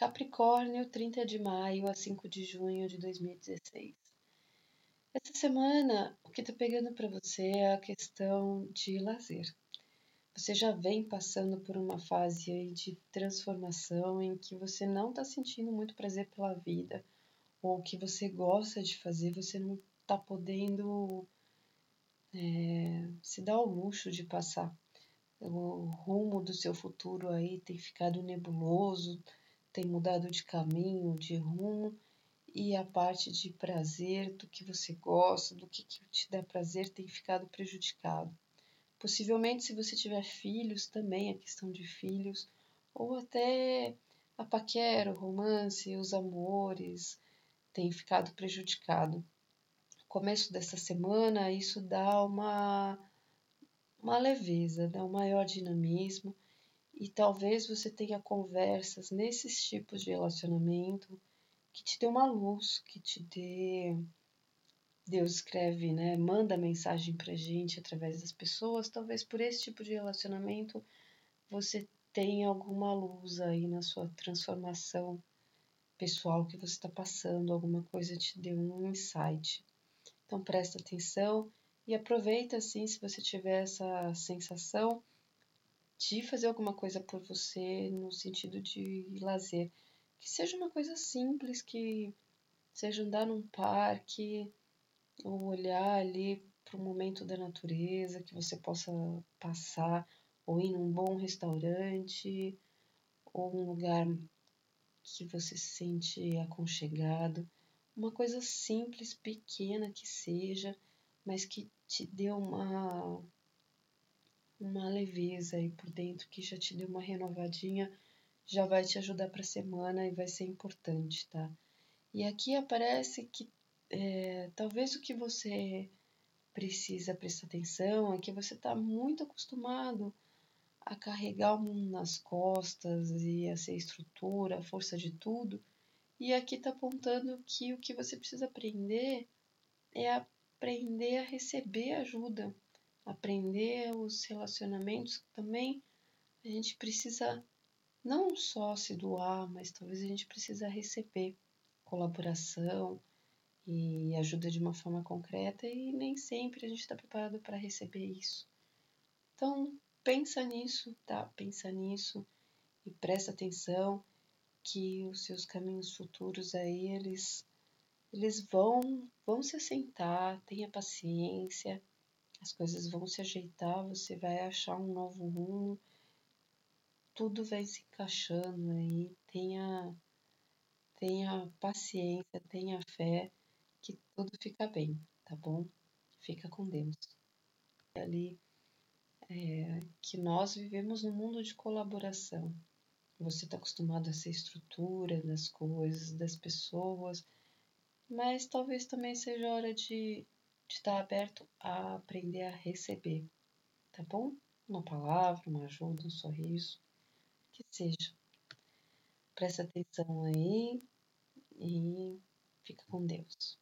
Capricórnio, 30 de maio a 5 de junho de 2016. Essa semana, o que está pegando para você é a questão de lazer. Você já vem passando por uma fase de transformação em que você não está sentindo muito prazer pela vida, ou o que você gosta de fazer, você não está podendo é, se dar o luxo de passar. O rumo do seu futuro aí tem ficado nebuloso, tem mudado de caminho, de rumo, e a parte de prazer, do que você gosta, do que, que te dá prazer, tem ficado prejudicado. Possivelmente, se você tiver filhos, também a questão de filhos, ou até a paquera, o romance, os amores, tem ficado prejudicado. Começo dessa semana, isso dá uma, uma leveza, dá um maior dinamismo e talvez você tenha conversas nesses tipos de relacionamento que te dê uma luz, que te dê. Deus escreve, né? Manda mensagem pra gente através das pessoas. Talvez por esse tipo de relacionamento você tenha alguma luz aí na sua transformação pessoal que você está passando, alguma coisa te deu um insight. Então presta atenção e aproveita assim se você tiver essa sensação de fazer alguma coisa por você no sentido de lazer. Que seja uma coisa simples, que seja andar num parque, ou olhar ali para o momento da natureza, que você possa passar, ou ir num bom restaurante, ou um lugar que você se sente aconchegado. Uma coisa simples, pequena que seja, mas que te dê uma uma leveza aí por dentro que já te deu uma renovadinha, já vai te ajudar para a semana e vai ser importante, tá? E aqui aparece que é, talvez o que você precisa prestar atenção é que você está muito acostumado a carregar o mundo nas costas e a ser estrutura, a força de tudo. E aqui está apontando que o que você precisa aprender é aprender a receber ajuda, aprender os relacionamentos também a gente precisa não só se doar, mas talvez a gente precisa receber colaboração e ajuda de uma forma concreta e nem sempre a gente está preparado para receber isso. Então pensa nisso, tá? Pensa nisso e presta atenção que os seus caminhos futuros aí eles eles vão vão se assentar, tenha paciência as coisas vão se ajeitar, você vai achar um novo rumo, tudo vai se encaixando aí, tenha, tenha paciência, tenha fé, que tudo fica bem, tá bom? Fica com Deus. Ali é, que nós vivemos num mundo de colaboração. Você está acostumado a ser estrutura das coisas, das pessoas, mas talvez também seja hora de de estar aberto a aprender a receber, tá bom? Uma palavra, uma ajuda, um sorriso, que seja. Presta atenção aí e fica com Deus.